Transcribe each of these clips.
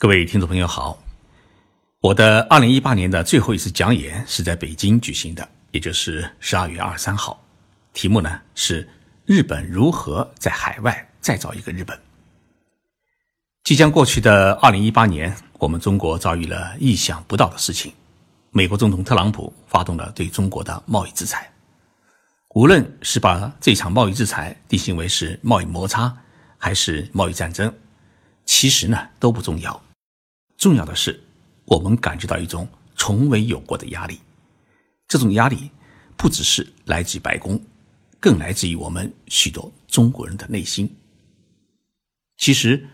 各位听众朋友好，我的二零一八年的最后一次讲演是在北京举行的，也就是十二月二十三号。题目呢是日本如何在海外再造一个日本。即将过去的二零一八年，我们中国遭遇了意想不到的事情，美国总统特朗普发动了对中国的贸易制裁。无论是把这场贸易制裁定性为是贸易摩擦，还是贸易战争，其实呢都不重要。重要的是，我们感觉到一种从未有过的压力。这种压力不只是来自白宫，更来自于我们许多中国人的内心。其实，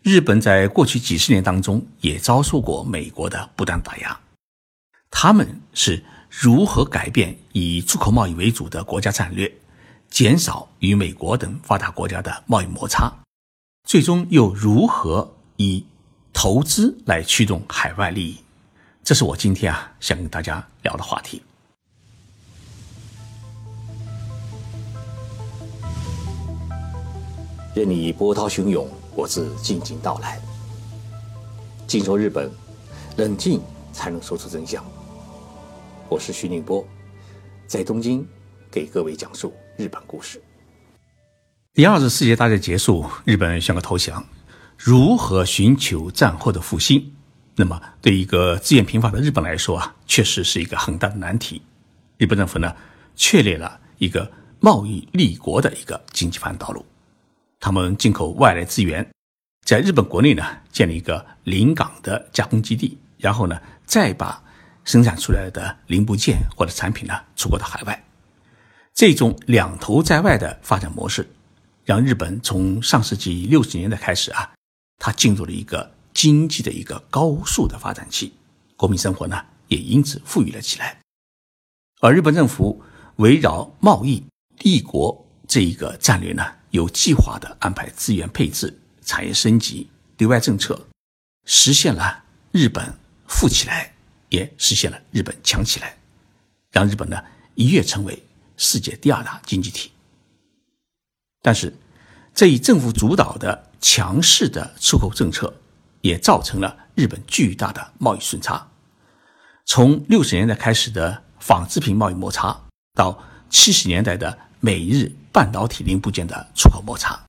日本在过去几十年当中也遭受过美国的不断打压。他们是如何改变以出口贸易为主的国家战略，减少与美国等发达国家的贸易摩擦，最终又如何以？投资来驱动海外利益，这是我今天啊想跟大家聊的话题。任你波涛汹涌，我自静静到来。静说日本，冷静才能说出真相。我是徐宁波，在东京给各位讲述日本故事。第二次世界大战结束，日本宣告投降。如何寻求战后的复兴？那么，对一个资源贫乏的日本来说啊，确实是一个很大的难题。日本政府呢，确立了一个贸易立国的一个经济发展道路。他们进口外来资源，在日本国内呢，建立一个临港的加工基地，然后呢，再把生产出来的零部件或者产品呢，出口到海外。这种两头在外的发展模式，让日本从上世纪六十年代开始啊。它进入了一个经济的一个高速的发展期，国民生活呢也因此富裕了起来。而日本政府围绕贸易立国这一个战略呢，有计划的安排资源配置、产业升级、对外政策，实现了日本富起来，也实现了日本强起来，让日本呢一跃成为世界第二大经济体。但是，这一政府主导的。强势的出口政策也造成了日本巨大的贸易顺差。从六十年代开始的纺织品贸易摩擦，到七十年代的美日半导体零部件的出口摩擦，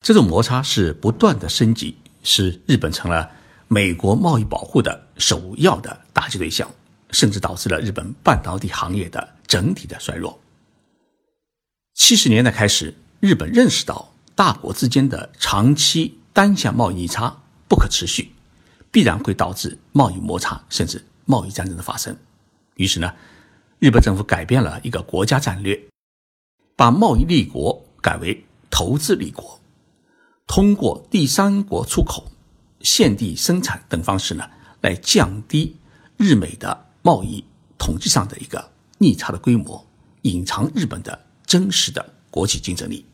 这种摩擦是不断的升级，使日本成了美国贸易保护的首要的打击对象，甚至导致了日本半导体行业的整体的衰弱。七十年代开始，日本认识到。大国之间的长期单向贸易逆差不可持续，必然会导致贸易摩擦甚至贸易战争的发生。于是呢，日本政府改变了一个国家战略，把贸易立国改为投资立国，通过第三国出口、现地生产等方式呢，来降低日美的贸易统计上的一个逆差的规模，隐藏日本的真实的国际竞争力。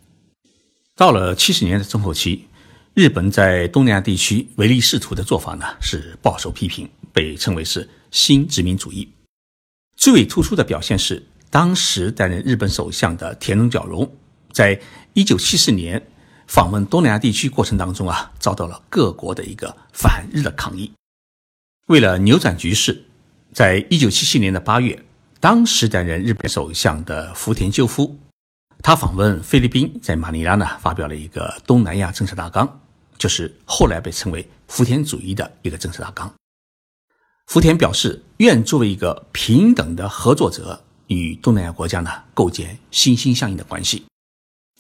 到了七十年的中后期，日本在东南亚地区唯利是图的做法呢，是饱受批评，被称为是新殖民主义。最为突出的表现是，当时担任日本首相的田中角荣，在一九七四年访问东南亚地区过程当中啊，遭到了各国的一个反日的抗议。为了扭转局势，在一九七七年的八月，当时担任日本首相的福田赳夫。他访问菲律宾，在马尼拉呢发表了一个东南亚政策大纲，就是后来被称为福田主义的一个政策大纲。福田表示愿作为一个平等的合作者，与东南亚国家呢构建心心相印的关系。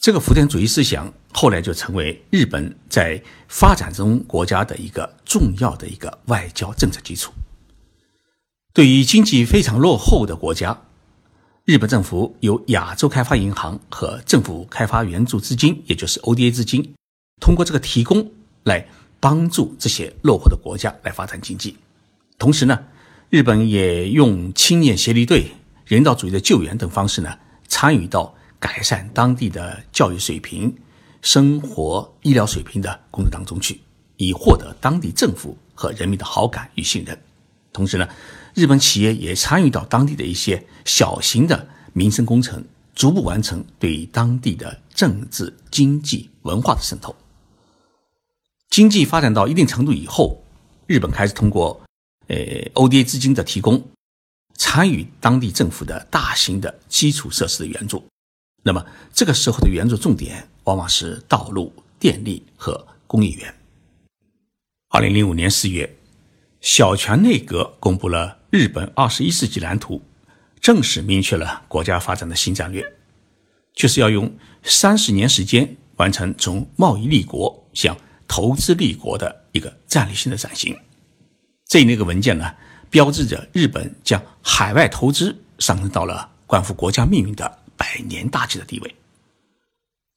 这个福田主义思想后来就成为日本在发展中国家的一个重要的一个外交政策基础。对于经济非常落后的国家。日本政府由亚洲开发银行和政府开发援助资金，也就是 ODA 资金，通过这个提供来帮助这些落后的国家来发展经济。同时呢，日本也用青年协力队、人道主义的救援等方式呢，参与到改善当地的教育水平、生活医疗水平的工作当中去，以获得当地政府和人民的好感与信任。同时呢。日本企业也参与到当地的一些小型的民生工程，逐步完成对当地的政治、经济、文化的渗透。经济发展到一定程度以后，日本开始通过呃 ODA 资金的提供，参与当地政府的大型的基础设施的援助。那么这个时候的援助重点往往是道路、电力和工业园。二零零五年四月，小泉内阁公布了日本二十一世纪蓝图，正式明确了国家发展的新战略，就是要用三十年时间完成从贸易立国向投资立国的一个战略性的转型。这一那个文件呢，标志着日本将海外投资上升到了关乎国家命运的百年大计的地位。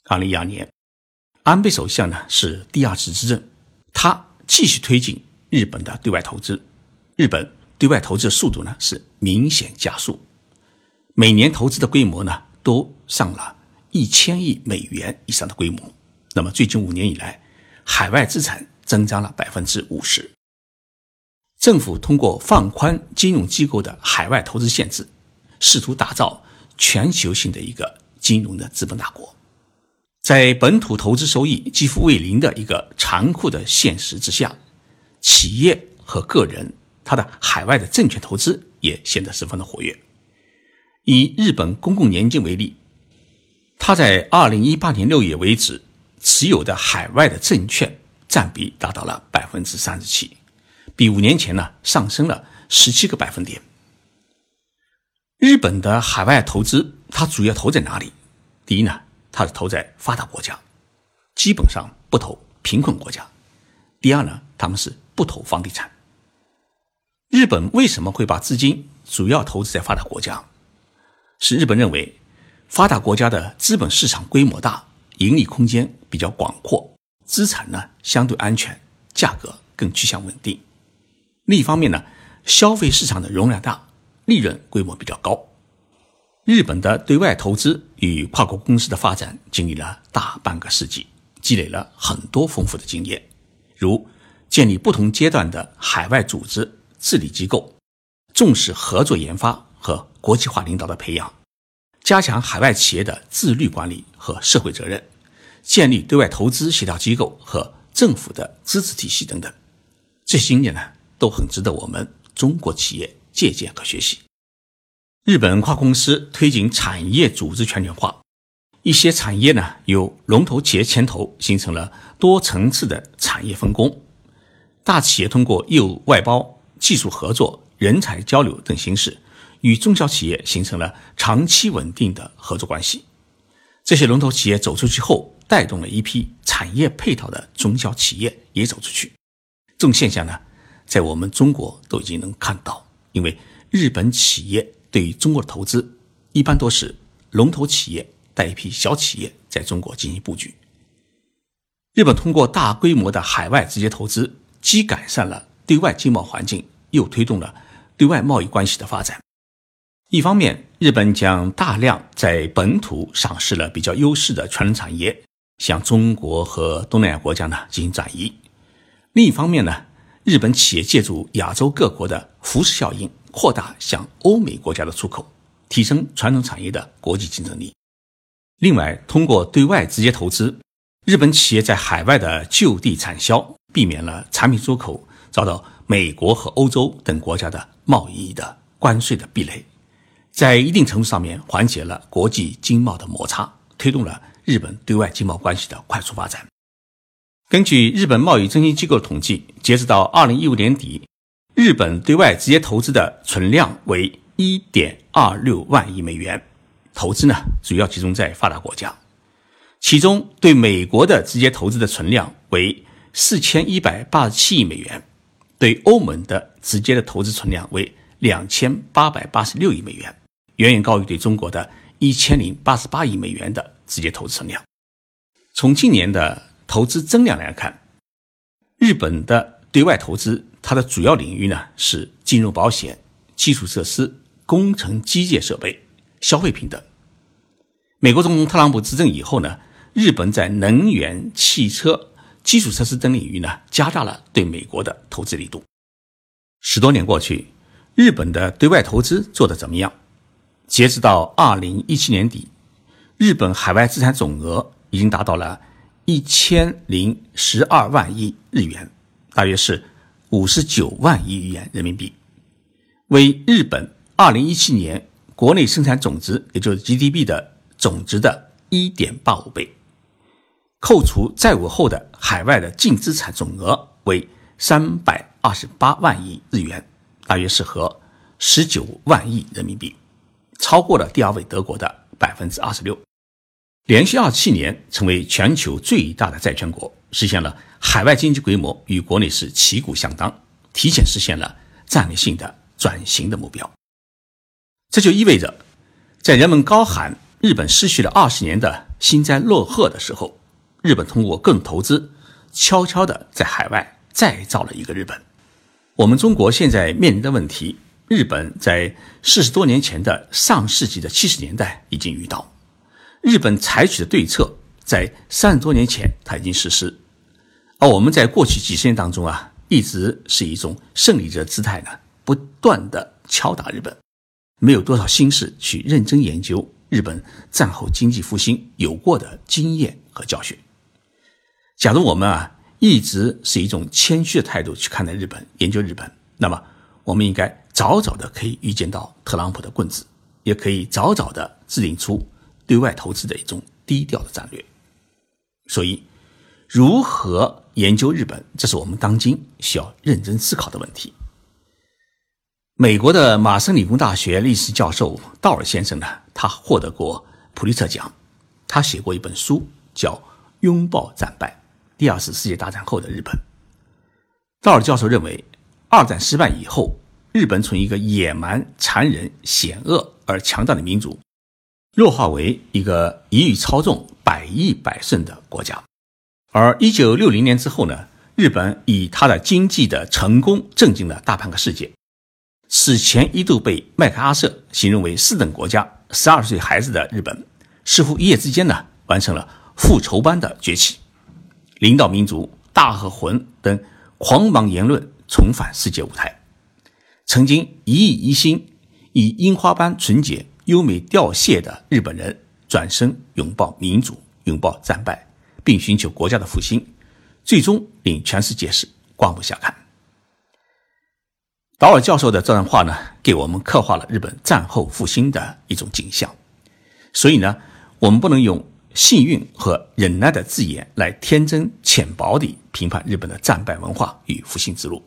二零一二年，安倍首相呢是第二次执政，他。继续推进日本的对外投资，日本对外投资的速度呢是明显加速，每年投资的规模呢都上了一千亿美元以上的规模。那么最近五年以来，海外资产增长了百分之五十。政府通过放宽金融机构的海外投资限制，试图打造全球性的一个金融的资本大国。在本土投资收益几乎为零的一个残酷的现实之下，企业和个人他的海外的证券投资也显得十分的活跃。以日本公共年金为例，他在二零一八年六月为止持有的海外的证券占比达到了百分之三十七，比五年前呢上升了十七个百分点。日本的海外投资，它主要投在哪里？第一呢？它是投在发达国家，基本上不投贫困国家。第二呢，他们是不投房地产。日本为什么会把资金主要投资在发达国家？是日本认为发达国家的资本市场规模大，盈利空间比较广阔，资产呢相对安全，价格更趋向稳定。另一方面呢，消费市场的容量大，利润规模比较高。日本的对外投资与跨国公司的发展经历了大半个世纪，积累了很多丰富的经验，如建立不同阶段的海外组织治理机构，重视合作研发和国际化领导的培养，加强海外企业的自律管理和社会责任，建立对外投资协调机构和政府的支持体系等等。这些经验呢，都很值得我们中国企业借鉴和学习。日本跨公司推进产业组织全球化，一些产业呢由龙头企业牵头，形成了多层次的产业分工。大企业通过业务外包、技术合作、人才交流等形式，与中小企业形成了长期稳定的合作关系。这些龙头企业走出去后，带动了一批产业配套的中小企业也走出去。这种现象呢，在我们中国都已经能看到，因为日本企业。对于中国的投资，一般都是龙头企业带一批小企业在中国进行布局。日本通过大规模的海外直接投资，既改善了对外经贸环境，又推动了对外贸易关系的发展。一方面，日本将大量在本土上市了比较优势的传统产业，向中国和东南亚国家呢进行转移；另一方面呢，日本企业借助亚洲各国的扶持效应。扩大向欧美国家的出口，提升传统产业的国际竞争力。另外，通过对外直接投资，日本企业在海外的就地产销，避免了产品出口遭到美国和欧洲等国家的贸易的关税的壁垒，在一定程度上面缓解了国际经贸的摩擦，推动了日本对外经贸关系的快速发展。根据日本贸易中心机构统计，截止到二零一五年底。日本对外直接投资的存量为一点二六万亿美元，投资呢主要集中在发达国家，其中对美国的直接投资的存量为四千一百八十七亿美元，对欧盟的直接的投资存量为两千八百八十六亿美元，远远高于对中国的一千零八十八亿美元的直接投资存量。从今年的投资增量来看，日本的对外投资。它的主要领域呢是金融保险、基础设施、工程机械设备、消费品等。美国总统特朗普执政以后呢，日本在能源、汽车、基础设施等领域呢加大了对美国的投资力度。十多年过去，日本的对外投资做得怎么样？截止到二零一七年底，日本海外资产总额已经达到了一千零十二万亿日元，大约是。五十九万亿元人民币，为日本二零一七年国内生产总值，也就是 GDP 的总值的一点八五倍。扣除债务后的海外的净资产总额为三百二十八万亿日元，大约是和十九万亿人民币，超过了第二位德国的百分之二十六，连续二七年成为全球最大的债权国，实现了海外经济规模与国内是旗鼓相当，提前实现了战略性的转型的目标。这就意味着，在人们高喊日本失去了二十年的幸灾乐祸的时候。日本通过更投资，悄悄地在海外再造了一个日本。我们中国现在面临的问题，日本在四十多年前的上世纪的七十年代已经遇到。日本采取的对策，在三十多年前它已经实施。而我们在过去几十年当中啊，一直是一种胜利者姿态呢，不断的敲打日本，没有多少心思去认真研究日本战后经济复兴有过的经验和教训。假如我们啊一直是一种谦虚的态度去看待日本、研究日本，那么我们应该早早的可以预见到特朗普的棍子，也可以早早的制定出对外投资的一种低调的战略。所以，如何研究日本，这是我们当今需要认真思考的问题。美国的麻省理工大学历史教授道尔先生呢，他获得过普利策奖，他写过一本书叫《拥抱战败》。第二次世界大战后的日本，道尔教授认为，二战失败以后，日本从一个野蛮、残忍、险恶而强大的民族，弱化为一个一欲操纵、百依百顺的国家。而一九六零年之后呢，日本以他的经济的成功震惊了大半个世界。此前一度被麦克阿瑟形容为“四等国家”，十二岁孩子的日本，似乎一夜之间呢，完成了复仇般的崛起。领导民族、大和魂等狂妄言论重返世界舞台。曾经一意一心、以樱花般纯洁、优美凋谢的日本人，转身拥抱民主、拥抱战败，并寻求国家的复兴，最终令全世界是刮目相看。岛尔教授的这段话呢，给我们刻画了日本战后复兴的一种景象。所以呢，我们不能用。幸运和忍耐的字眼来天真浅薄地评判日本的战败文化与复兴之路，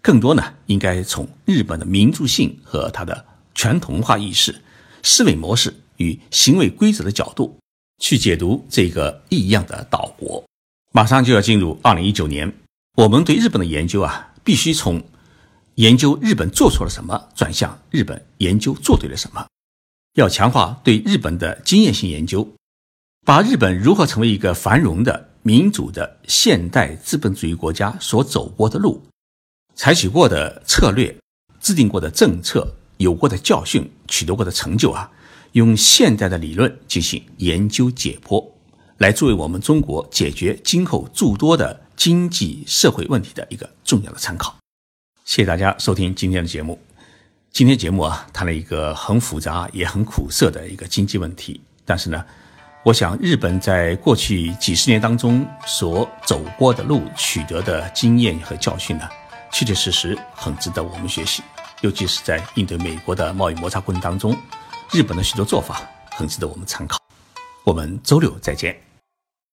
更多呢应该从日本的民族性和它的传统化意识、思维模式与行为规则的角度去解读这个异样的岛国。马上就要进入二零一九年，我们对日本的研究啊，必须从研究日本做错了什么转向日本研究做对了什么，要强化对日本的经验性研究。把日本如何成为一个繁荣的民主的现代资本主义国家所走过的路，采取过的策略，制定过的政策，有过的教训，取得过的成就啊，用现代的理论进行研究解剖，来作为我们中国解决今后诸多的经济社会问题的一个重要的参考。谢谢大家收听今天的节目。今天节目啊，谈了一个很复杂也很苦涩的一个经济问题，但是呢。我想，日本在过去几十年当中所走过的路、取得的经验和教训呢，确确实实很值得我们学习。尤其是在应对美国的贸易摩擦过程当中，日本的许多做法很值得我们参考。我们周六再见。